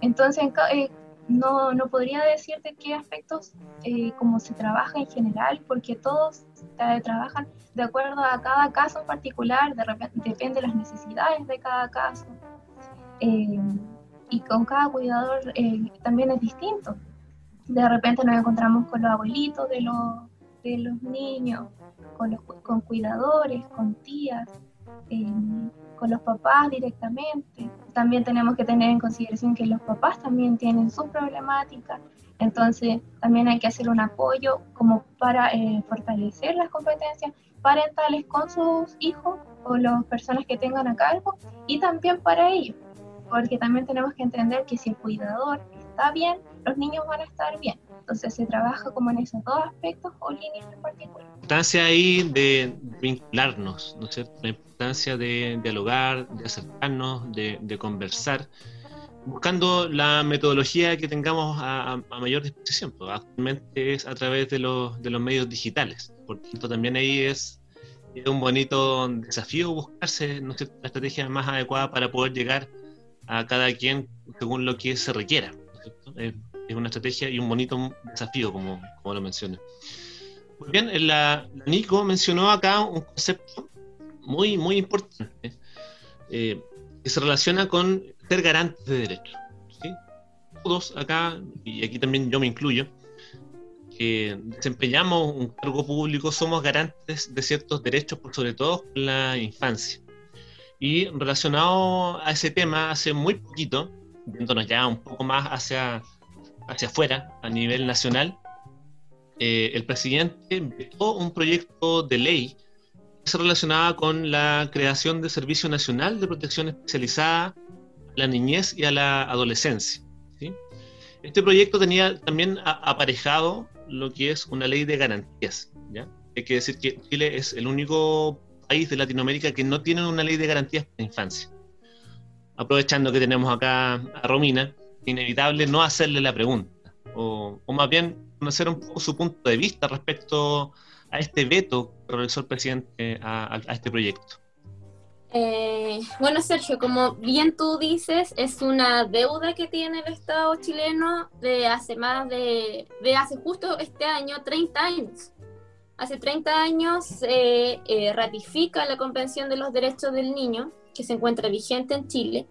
Entonces, eh, no, no, podría decirte qué aspectos, eh, como se trabaja en general, porque todos trabajan de acuerdo a cada caso en particular, de repente, depende de las necesidades de cada caso. Eh, y con cada cuidador eh, también es distinto. De repente nos encontramos con los abuelitos de los, de los niños, con, los, con cuidadores, con tías, con los papás directamente. También tenemos que tener en consideración que los papás también tienen sus problemáticas, entonces también hay que hacer un apoyo como para fortalecer las competencias parentales con sus hijos o las personas que tengan a cargo y también para ellos porque también tenemos que entender que si el cuidador está bien, los niños van a estar bien. Entonces se trabaja como en esos dos aspectos o líneas en particular. La importancia ahí de vincularnos, ¿no es cierto? La importancia de dialogar, de acercarnos, de, conversar, buscando la metodología que tengamos a, mayor disposición. Pues actualmente es a través de los, de los medios digitales. Por tanto, también ahí es, un bonito desafío buscarse ¿no la estrategia más adecuada para poder llegar a cada quien según lo que se requiera. Es, una estrategia y un bonito desafío, como, como lo mencioné. Muy bien, la, Nico mencionó acá un concepto muy, muy importante eh, que se relaciona con ser garantes de derechos. Todos acá, y aquí también yo me incluyo, que desempeñamos un cargo público somos garantes de ciertos derechos, por sobre todo la infancia. Y relacionado a ese tema, hace muy poquito, viéndonos ya un poco más hacia, hacia afuera, a nivel nacional, eh, el presidente vetó un proyecto de ley que se relacionaba con la creación de Servicio Nacional de Protección Especializada a la niñez y a la adolescencia. Este proyecto tenía también aparejado lo que es una ley de garantías. ¿ya? Hay que decir que Chile es el único país de Latinoamérica que no tienen una ley de garantías para infancia. Aprovechando que tenemos acá a Romina, inevitable no hacerle la pregunta, o, más bien conocer un poco su punto de vista respecto a este veto que realizó el presidente a, este proyecto. Eh, bueno, Sergio, como bien tú dices, es una deuda que tiene el Estado chileno de hace más de, de hace justo este año, 30 años. Hace 30 años se eh, ratifica la Convención de los Derechos del Niño, que se encuentra vigente en Chile,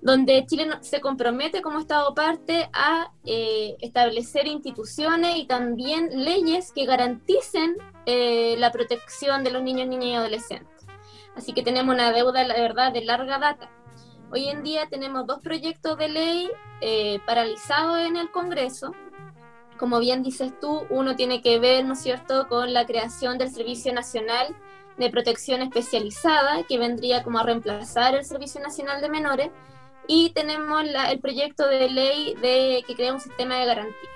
donde Chile se compromete como Estado parte a eh, establecer instituciones y también leyes que garanticen eh, la protección de los niños, niñas y adolescentes. Así que tenemos una deuda, la verdad, de larga data. Hoy en día tenemos dos proyectos de ley paralizados en el Congreso, como bien dices tú, uno tiene que ver, ¿no es cierto?, con la creación del Servicio Nacional de Protección Especializada, que vendría como a reemplazar el Servicio Nacional de Menores, y tenemos el proyecto de ley de, que crea un sistema de garantías.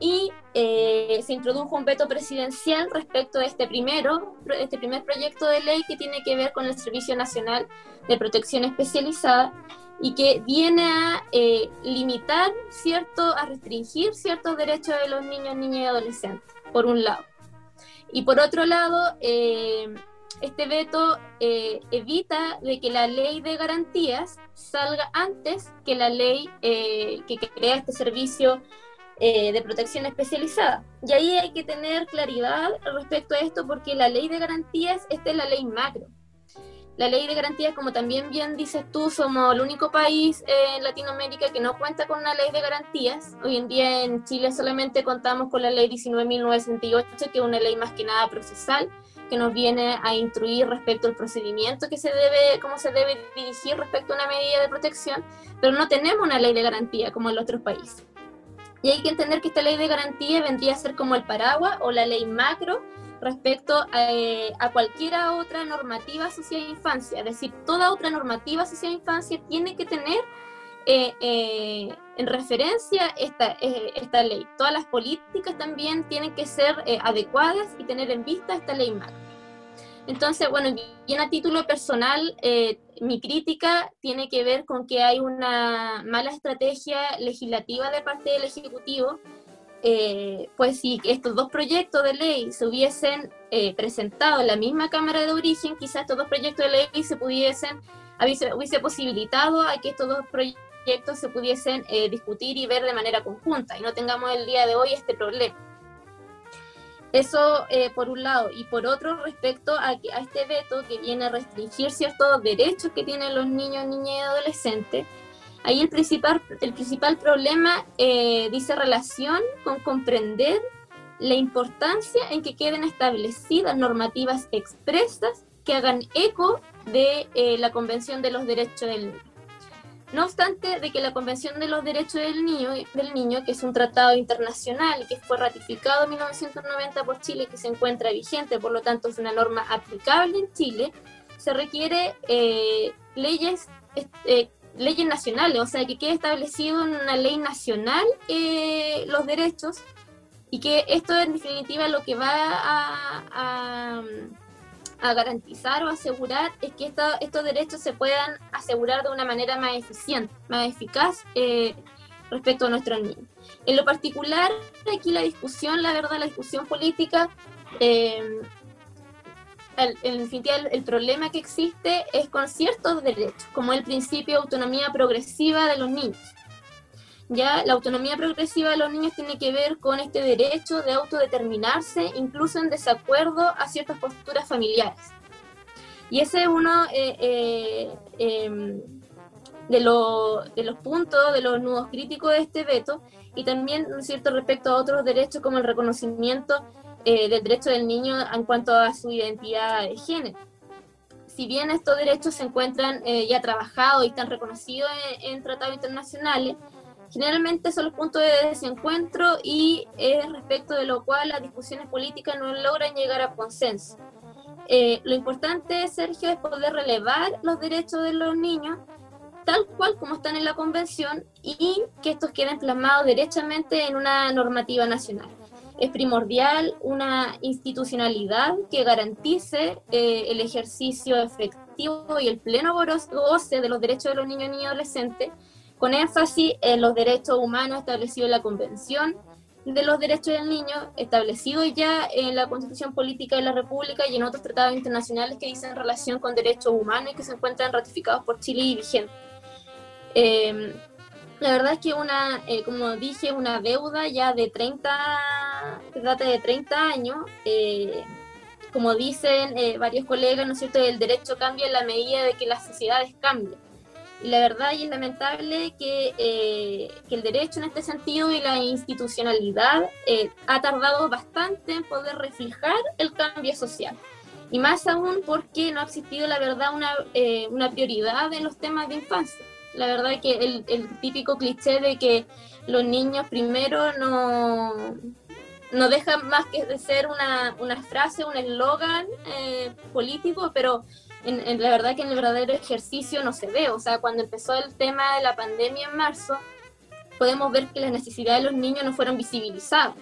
Y eh, se introdujo un veto presidencial respecto a este primero, este primer proyecto de ley que tiene que ver con el Servicio Nacional de Protección Especializada, y que viene a eh, limitar, ¿cierto?, a restringir ciertos derechos de los niños, niñas y adolescentes, por un lado. Y por otro lado, eh, este veto eh, evita de que la ley de garantías salga antes que la ley que crea este servicio de protección especializada. Y ahí hay que tener claridad respecto a esto porque la ley de garantías, esta es la ley macro la ley de garantías, como también bien dices tú, somos el único país en Latinoamérica que no cuenta con una ley de garantías. Hoy en día en Chile solamente contamos con la ley 19.968, que es una ley más que nada procesal, que nos viene a instruir respecto al procedimiento que se debe, cómo se debe dirigir respecto a una medida de protección, pero no tenemos una ley de garantía como en los otros países. Y hay que entender que esta ley de garantía vendría a ser como el paraguas o la ley macro respecto a, eh, a otra normativa asociada a infancia. Es decir, toda otra normativa asociada a infancia tiene que tener eh, eh, en referencia esta, esta ley. Todas las políticas también tienen que ser adecuadas y tener en vista esta ley macro. Entonces, bueno, bien a título personal, mi crítica tiene que ver con que hay una mala estrategia legislativa de parte del Ejecutivo eh, pues si estos dos proyectos de ley se hubiesen eh, presentado en la misma Cámara de Origen, quizás estos dos proyectos de ley se pudiesen, hubiese, posibilitado a que estos dos proyectos se pudiesen eh, discutir y ver de manera conjunta y no tengamos el día de hoy este problema. Eso por un lado. Y por otro, respecto a, a este veto que viene a restringir ciertos derechos que tienen los niños, niñas y adolescentes, Ahí el principal, el principal problema eh, dice relación con comprender la importancia en que queden establecidas normativas expresas que hagan eco de eh, la Convención de los Derechos del Niño. No obstante de que la Convención de los Derechos del Niño, del Niño, que es un tratado internacional que fue ratificado en 1990 por Chile y que se encuentra vigente, por lo tanto es una norma aplicable en Chile, se requiere eh, leyes leyes nacionales, o sea, que quede establecido en una ley nacional eh, los derechos y que esto en definitiva lo que va a, a, garantizar o asegurar es que estos derechos se puedan asegurar de una manera más eficiente, más eficaz eh, respecto a nuestros niños. En lo particular, aquí la discusión, la verdad, la discusión política eh, el, el, el, problema que existe es con ciertos derechos, como el principio de autonomía progresiva de los niños. Ya la autonomía progresiva de los niños tiene que ver con este derecho de autodeterminarse, incluso en desacuerdo a ciertas posturas familiares. Y ese es uno eh, eh, em, de, de, los puntos, de los nudos críticos de este veto, y también, ¿no es cierto?, respecto a otros derechos como el reconocimiento eh, del derecho del niño en cuanto a su identidad de género. Si bien estos derechos se encuentran eh, ya trabajados y están reconocidos en, tratados internacionales, generalmente son los puntos de desencuentro y es respecto de lo cual las discusiones políticas no logran llegar a consenso. Eh, lo importante, Sergio, es poder relevar los derechos de los niños tal cual como están en la convención y que estos queden plasmados derechamente en una normativa nacional es primordial una institucionalidad que garantice eh, el ejercicio efectivo y el pleno goce de los derechos de los niños, niñas y adolescentes, con énfasis en los derechos humanos establecidos en la Convención de los Derechos del Niño, establecidos ya en la Constitución Política de la República y en otros tratados internacionales que dicen relación con derechos humanos y que se encuentran ratificados por Chile y vigentes. Eh, la verdad es que una, eh, como dije, una deuda ya de 30, que data de 30 años, eh, como dicen eh, varios colegas, ¿no es cierto?, el derecho cambia en la medida de que las sociedades cambian. Y la verdad es lamentable que, que el derecho en este sentido y la institucionalidad ha tardado bastante en poder reflejar el cambio social. Y más aún porque no ha existido, la verdad, una, una prioridad en los temas de infancia la verdad que el, típico cliché de que los niños primero no, no dejan más que de ser una, una frase, un eslogan eh, político, pero en, la verdad que en el verdadero ejercicio no se ve. O sea, cuando empezó el tema de la pandemia en marzo, podemos ver que las necesidades de los niños no fueron visibilizadas.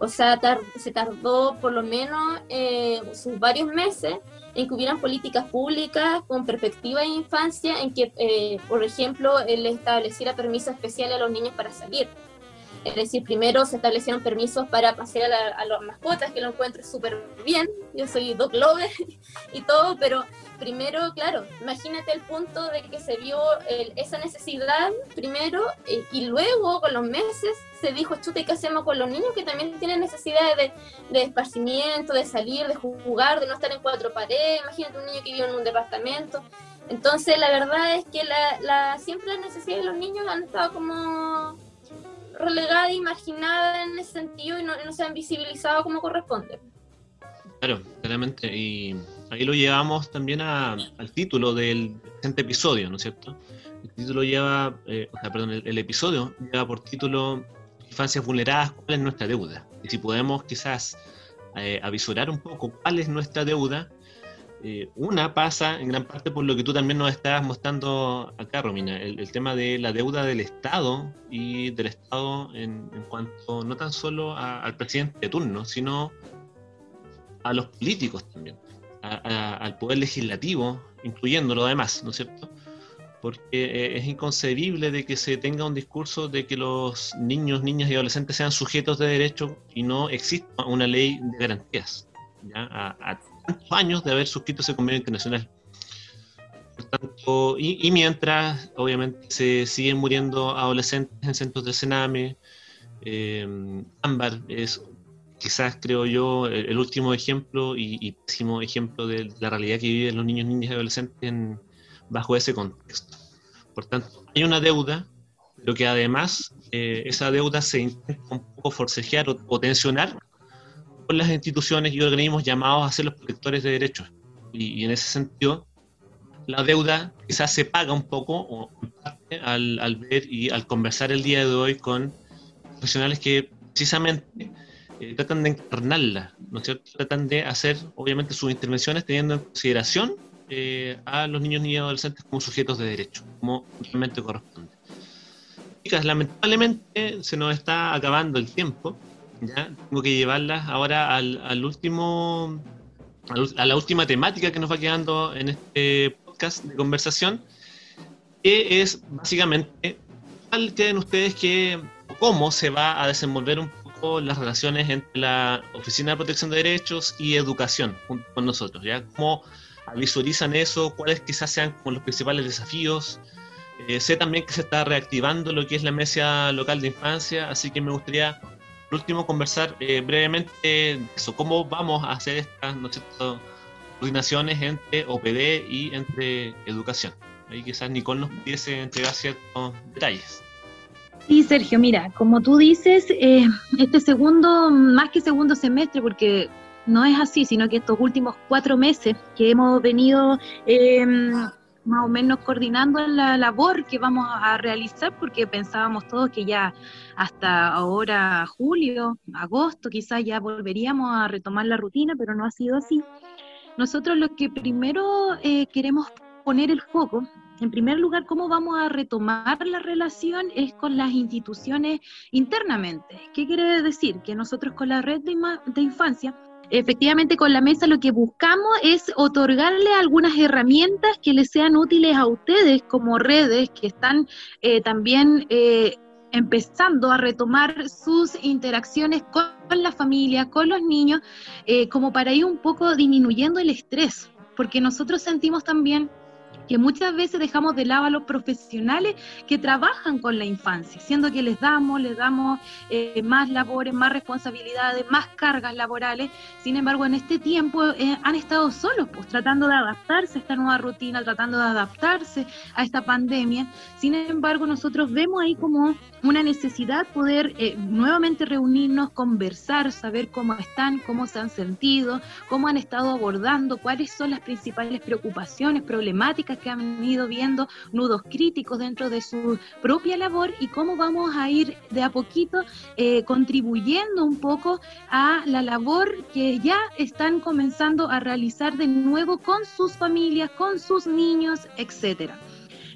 O sea, se tardó por lo menos eh, sus varios meses en hubieran políticas públicas con perspectiva de infancia, en que, eh, por ejemplo, él estableciera permisos especiales a los niños para salir. Es decir, primero se establecieron permisos para pasear a, las mascotas, que lo encuentro súper bien. Yo soy dog lover y todo, pero primero, claro, imagínate el punto de que se vio esa necesidad primero eh, y luego con los meses se dijo, chuta, ¿y qué hacemos con los niños que también tienen necesidades de, de, esparcimiento, de salir, de jugar, de no estar en cuatro paredes? Imagínate un niño que vive en un departamento. Entonces, la verdad es que la, siempre las necesidades de los niños han estado como relegada imaginada en ese sentido y no, se han visibilizado como corresponde. Claro, claramente. Y ahí lo llevamos también al título del presente episodio, ¿no es cierto? El título lleva, eh, o sea, perdón, el, episodio lleva por título Infancias vulneradas, ¿cuál es nuestra deuda? Y si podemos quizás eh, avisorar un poco cuál es nuestra deuda, eh, una pasa en gran parte por lo que tú también nos estás mostrando acá, Romina, el, tema de la deuda del Estado y del Estado en, cuanto no tan solo al presidente de turno, sino a los políticos también, al poder legislativo, incluyendo lo demás, ¿no es cierto? Porque eh, es inconcebible de que se tenga un discurso de que los niños, niñas y adolescentes sean sujetos de derecho y no exista una ley de garantías. ¿ya? A, tantos años de haber suscrito ese convenio internacional. Por tanto, y, mientras, obviamente, se siguen muriendo adolescentes en centros de Sename, eh, Ámbar es quizás creo yo el, último ejemplo y, pésimo ejemplo de la realidad que viven los niños, niñas y adolescentes bajo ese contexto. Por tanto, hay una deuda, pero que además eh, esa deuda se intenta un poco forcejear o, tensionar con las instituciones y organismos llamados a ser los protectores de derechos. Y, en ese sentido, la deuda quizás se paga un poco al, al ver y al conversar el día de hoy con profesionales que precisamente eh, tratan de encarnarla, ¿no es cierto? Tratan de hacer, obviamente, sus intervenciones teniendo en consideración eh, a los niños y adolescentes como sujetos de derecho, como realmente corresponde. Chicas, lamentablemente se nos está acabando el tiempo, ¿ya? Tengo que llevarlas ahora al, último, a la última temática que nos va quedando en este podcast de conversación, que es básicamente cuál creen ustedes que cómo se va a desenvolver un las relaciones entre la Oficina de Protección de Derechos y Educación junto con nosotros, ¿ya? ¿Cómo visualizan eso? ¿Cuáles quizás sean como los principales desafíos? Eh, sé también que se está reactivando lo que es la mesa local de infancia, así que me gustaría, por último, conversar eh, brevemente eso, cómo vamos a hacer estas ¿no coordinaciones entre OPD y entre educación. Ahí quizás Nicole nos pudiese entregar ciertos detalles. Sí, Sergio, mira, como tú dices, eh, este segundo, más que segundo semestre, porque no es así, sino que estos últimos cuatro meses que hemos venido em, más o menos coordinando la labor que vamos a realizar, porque pensábamos todos que ya hasta ahora, julio, agosto, quizás ya volveríamos a retomar la rutina, pero no ha sido así. Nosotros lo que primero eh, queremos poner el foco en primer lugar, cómo vamos a retomar la relación es con las instituciones internamente. ¿Qué quiere decir? Que nosotros con la red de, infancia efectivamente con la mesa lo que buscamos es otorgarle algunas herramientas que les sean útiles a ustedes como redes que están eh, también eh, empezando a retomar sus interacciones con, la familia, con los niños, eh, como para ir un poco disminuyendo el estrés, porque nosotros sentimos también que muchas veces dejamos de lado a los profesionales que trabajan con la infancia, siendo que les damos, les damos eh, más labores, más responsabilidades, más cargas laborales. Sin embargo, en este tiempo eh, han estado solos, pues tratando de adaptarse a esta nueva rutina, tratando de adaptarse a esta pandemia. Sin embargo, nosotros vemos ahí como una necesidad poder eh, nuevamente reunirnos, conversar, saber cómo están, cómo se han sentido, cómo han estado abordando, cuáles son las principales preocupaciones, problemáticas que han ido viendo nudos críticos dentro de su propia labor y cómo vamos a ir de a poquito eh, contribuyendo un poco a la labor que ya están comenzando a realizar de nuevo con sus familias, con sus niños, etcétera.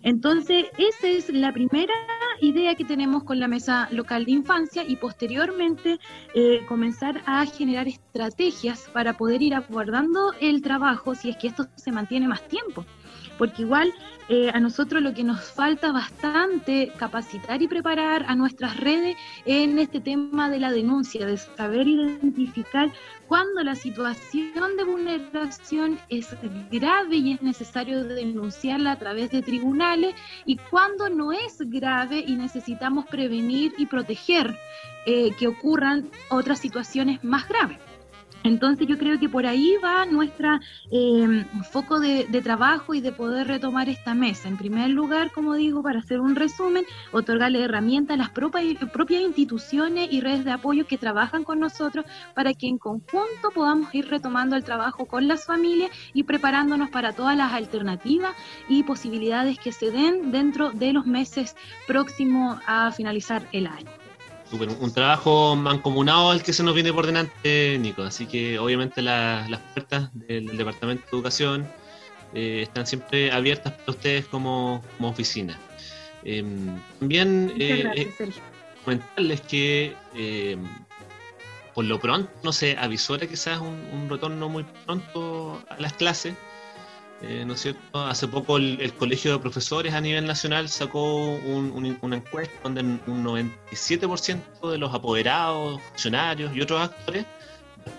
Entonces, esa es la primera idea que tenemos con la mesa local de infancia y posteriormente eh, comenzar a generar estrategias para poder ir abordando el trabajo si es que esto se mantiene más tiempo. Porque igual eh, a nosotros lo que nos falta bastante capacitar y preparar a nuestras redes en este tema de la denuncia, de saber identificar cuando la situación de vulneración es grave y es necesario denunciarla a través de tribunales y cuando no es grave y necesitamos prevenir y proteger eh, que ocurran otras situaciones más graves. Entonces yo creo que por ahí va nuestro eh, foco de, trabajo y de poder retomar esta mesa. En primer lugar, como digo, para hacer un resumen, otorgarle herramientas a las propias, propias instituciones y redes de apoyo que trabajan con nosotros para que en conjunto podamos ir retomando el trabajo con las familias y preparándonos para todas las alternativas y posibilidades que se den dentro de los meses próximos a finalizar el año un trabajo mancomunado el que se nos viene por delante, Nico. Así que obviamente las puertas del, Departamento de Educación eh, están siempre abiertas para ustedes como, oficina. Em, también eh, eh, comentarles que em, por lo pronto, no sé, avisora quizás un, un retorno muy pronto a las clases. Eh, ¿no es cierto? Hace poco el, Colegio de Profesores a nivel nacional sacó una encuesta donde un 97% de los apoderados, funcionarios y otros actores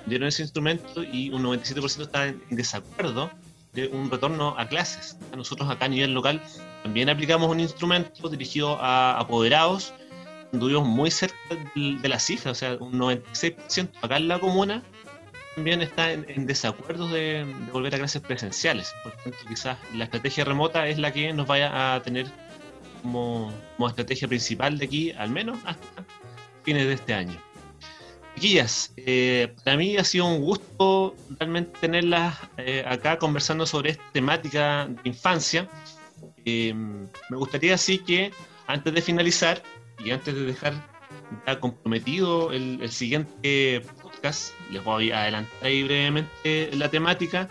dieron ese instrumento y un 97% está en, desacuerdo de un retorno a clases. Nosotros acá a nivel local también aplicamos un instrumento dirigido a apoderados, estuvimos muy cerca de la cifra, o sea, un 96% acá en la comuna también está en, desacuerdo de, volver a clases presenciales. Por tanto, quizás la estrategia remota es la que nos vaya a tener como, estrategia principal de aquí, al menos hasta fines de este año. Chiquillas, eh, para mí ha sido un gusto realmente tenerlas eh, acá conversando sobre esta temática de infancia. Eh, me gustaría así que antes de finalizar y antes de dejar ya comprometido el, el siguiente les voy a adelantar ahí brevemente la temática.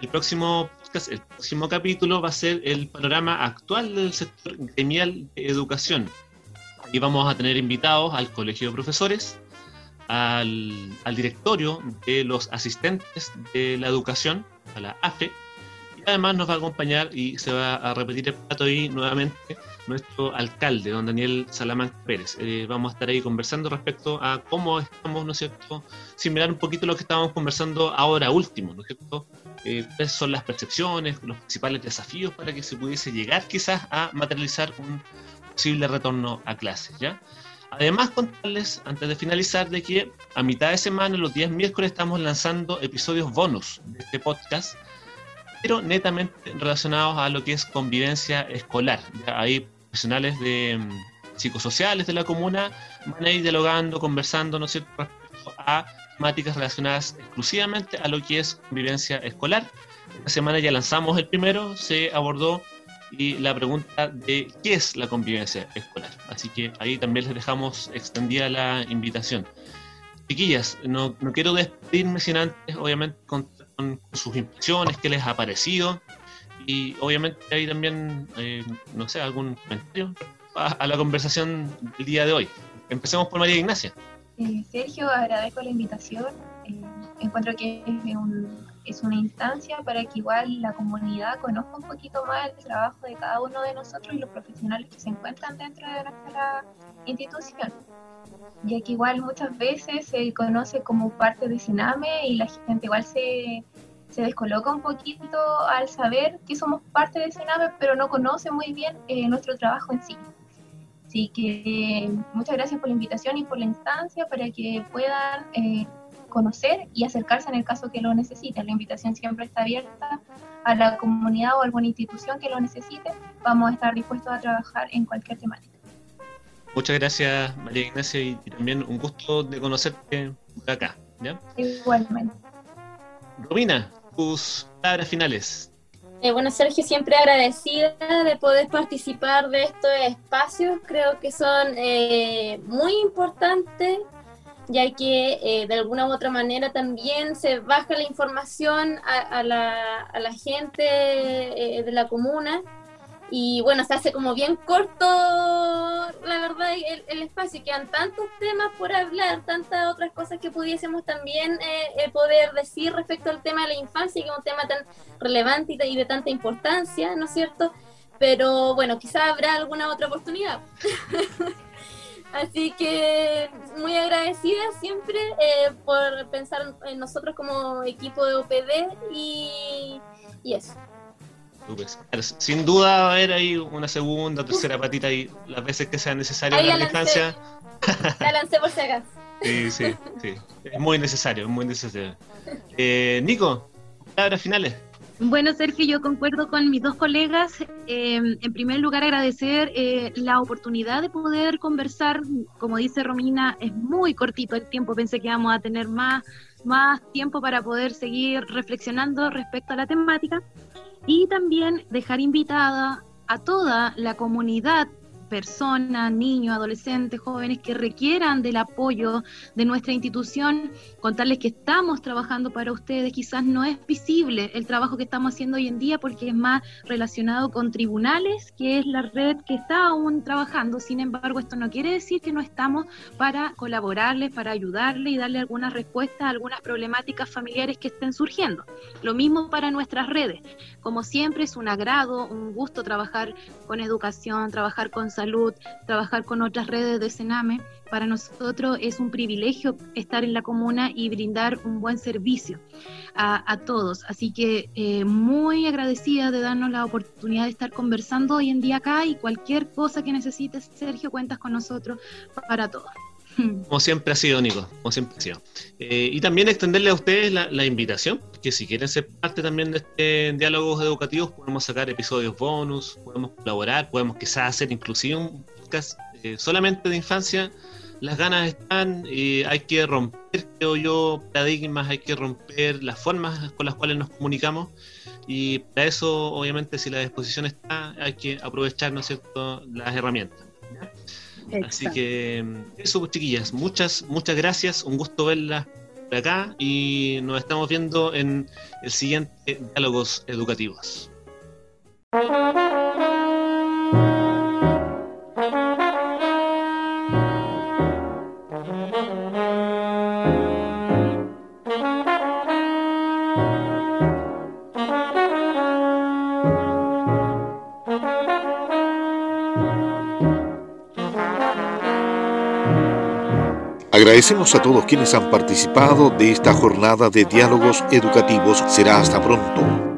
El próximo podcast, el próximo capítulo va a ser el panorama actual del sector gremial de educación. Ahí vamos a tener invitados al Colegio de Profesores, al, al directorio de los asistentes de la educación, a la AFE, y además nos va a acompañar y se va a repetir el plato ahí nuevamente nuestro alcalde, don Daniel Salamanca Pérez. Eh, vamos a estar ahí conversando respecto a cómo estamos, ¿no es cierto?, similar un poquito a lo que estábamos conversando ahora último, ¿no es cierto?, eh, cuáles son las percepciones, los principales desafíos para que se pudiese llegar quizás a materializar un posible retorno a clases, ¿ya? Además, contarles, antes de finalizar, de que a mitad de semana, los días miércoles, estamos lanzando episodios bonus de este podcast, pero netamente relacionados a lo que es convivencia escolar. Ahí profesionales de mm, psicosociales de la comuna van a ir dialogando, conversando, ¿no es cierto?, respecto a temáticas relacionadas exclusivamente a lo que es convivencia escolar. Esta semana ya lanzamos el primero, se abordó y la pregunta de qué es la convivencia escolar. Así que ahí también les dejamos extendida la invitación. Chiquillas, no, no quiero despedirme sin antes, obviamente, con, con sus impresiones, qué les ha parecido y obviamente hay también, eh, no sé, algún comentario a, la conversación del día de hoy. Empecemos por María Ignacia. Sergio, agradezco la invitación. Eh, encuentro que es, un, es una instancia para que igual la comunidad conozca un poquito más el trabajo de cada uno de nosotros y los profesionales que se encuentran dentro de nuestra institución. Ya que igual muchas veces se conoce como parte de Siname y la gente igual se, se descoloca un poquito al saber que somos parte de Sename, pero no conoce muy bien eh, nuestro trabajo en sí. Así que muchas gracias por la invitación y por la instancia para que puedan eh, conocer y acercarse en el caso que lo necesiten. La invitación siempre está abierta a la comunidad o alguna institución que lo necesite. Vamos a estar dispuestos a trabajar en cualquier temática. Muchas gracias, María Ignacia, y también un gusto de conocerte por acá. Igualmente. Romina, tus palabras finales. Eh, bueno, Sergio, siempre agradecida de poder participar de estos espacios. Creo que son eh, muy importantes, ya que eh, de alguna u otra manera también se baja la información a, la, a la, gente de la comuna y bueno, se hace como bien corto, la verdad, el, espacio. Quedan tantos temas por hablar, tantas otras cosas que pudiésemos también eh, poder decir respecto al tema de la infancia, que es un tema tan relevante y de, tanta importancia, ¿no es cierto? Pero bueno, quizás habrá alguna otra oportunidad. Así que muy agradecida siempre eh, por pensar en nosotros como equipo de OPD y, y eso. Sin duda va a haber ahí una segunda, tercera patita y las veces que sea necesario la, distancia. La lancé por si acaso. Sí, sí, sí. Es muy necesario, es muy necesario. Eh, Nico, palabras finales. Bueno, Sergio, yo concuerdo con mis dos colegas. Em, en primer lugar, agradecer eh, la oportunidad de poder conversar. Como dice Romina, es muy cortito el tiempo. Pensé que íbamos a tener más, más tiempo para poder seguir reflexionando respecto a la temática. Y también dejar invitada a toda la comunidad personas, niños, adolescentes, jóvenes que requieran del apoyo de nuestra institución, contarles que estamos trabajando para ustedes. Quizás no es visible el trabajo que estamos haciendo hoy en día porque es más relacionado con tribunales, que es la red que está aún trabajando. Sin embargo, esto no quiere decir que no estamos para colaborarles, para ayudarles y darle algunas respuestas a algunas problemáticas familiares que estén surgiendo. Lo mismo para nuestras redes. Como siempre, es un agrado, un gusto trabajar con educación, trabajar con salud salud, trabajar con otras redes de Sename. Para nosotros es un privilegio estar en la comuna y brindar un buen servicio a, todos. Así que eh, muy agradecida de darnos la oportunidad de estar conversando hoy en día acá y cualquier cosa que necesites, Sergio, cuentas con nosotros para todo. Como siempre ha sido, Nico, como siempre ha sido. Eh, y también extenderle a ustedes la, invitación, que si quieren ser parte también de este diálogos educativos, podemos sacar episodios bonus, podemos colaborar, podemos quizás hacer inclusive un podcast eh, solamente de infancia. Las ganas están, y hay que romper, creo yo, paradigmas, hay que romper las formas con las cuales nos comunicamos. Y para eso, obviamente, si la disposición está, hay que aprovechar, ¿no es cierto?, las herramientas. Así que eso, pues, chiquillas, muchas, muchas gracias, un gusto verlas por acá y nos estamos viendo en el siguiente Diálogos Educativos. Agradecemos a todos quienes han participado de esta jornada de diálogos educativos. Será hasta pronto.